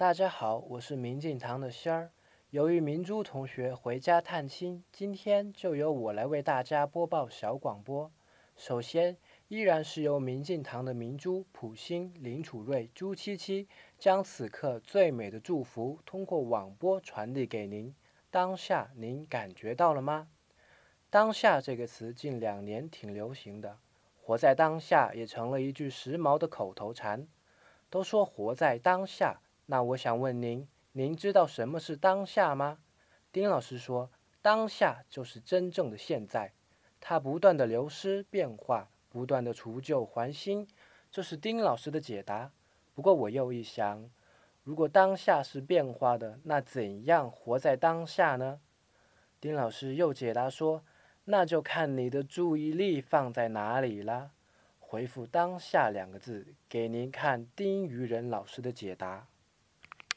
大家好，我是明镜堂的仙儿。由于明珠同学回家探亲，今天就由我来为大家播报小广播。首先，依然是由明镜堂的明珠、普星、林楚瑞、朱七七将此刻最美的祝福通过网播传递给您。当下您感觉到了吗？当下这个词近两年挺流行的，活在当下也成了一句时髦的口头禅。都说活在当下。那我想问您，您知道什么是当下吗？丁老师说，当下就是真正的现在，它不断的流失变化，不断的除旧还新，这是丁老师的解答。不过我又一想，如果当下是变化的，那怎样活在当下呢？丁老师又解答说，那就看你的注意力放在哪里啦。回复“当下”两个字，给您看丁于仁老师的解答。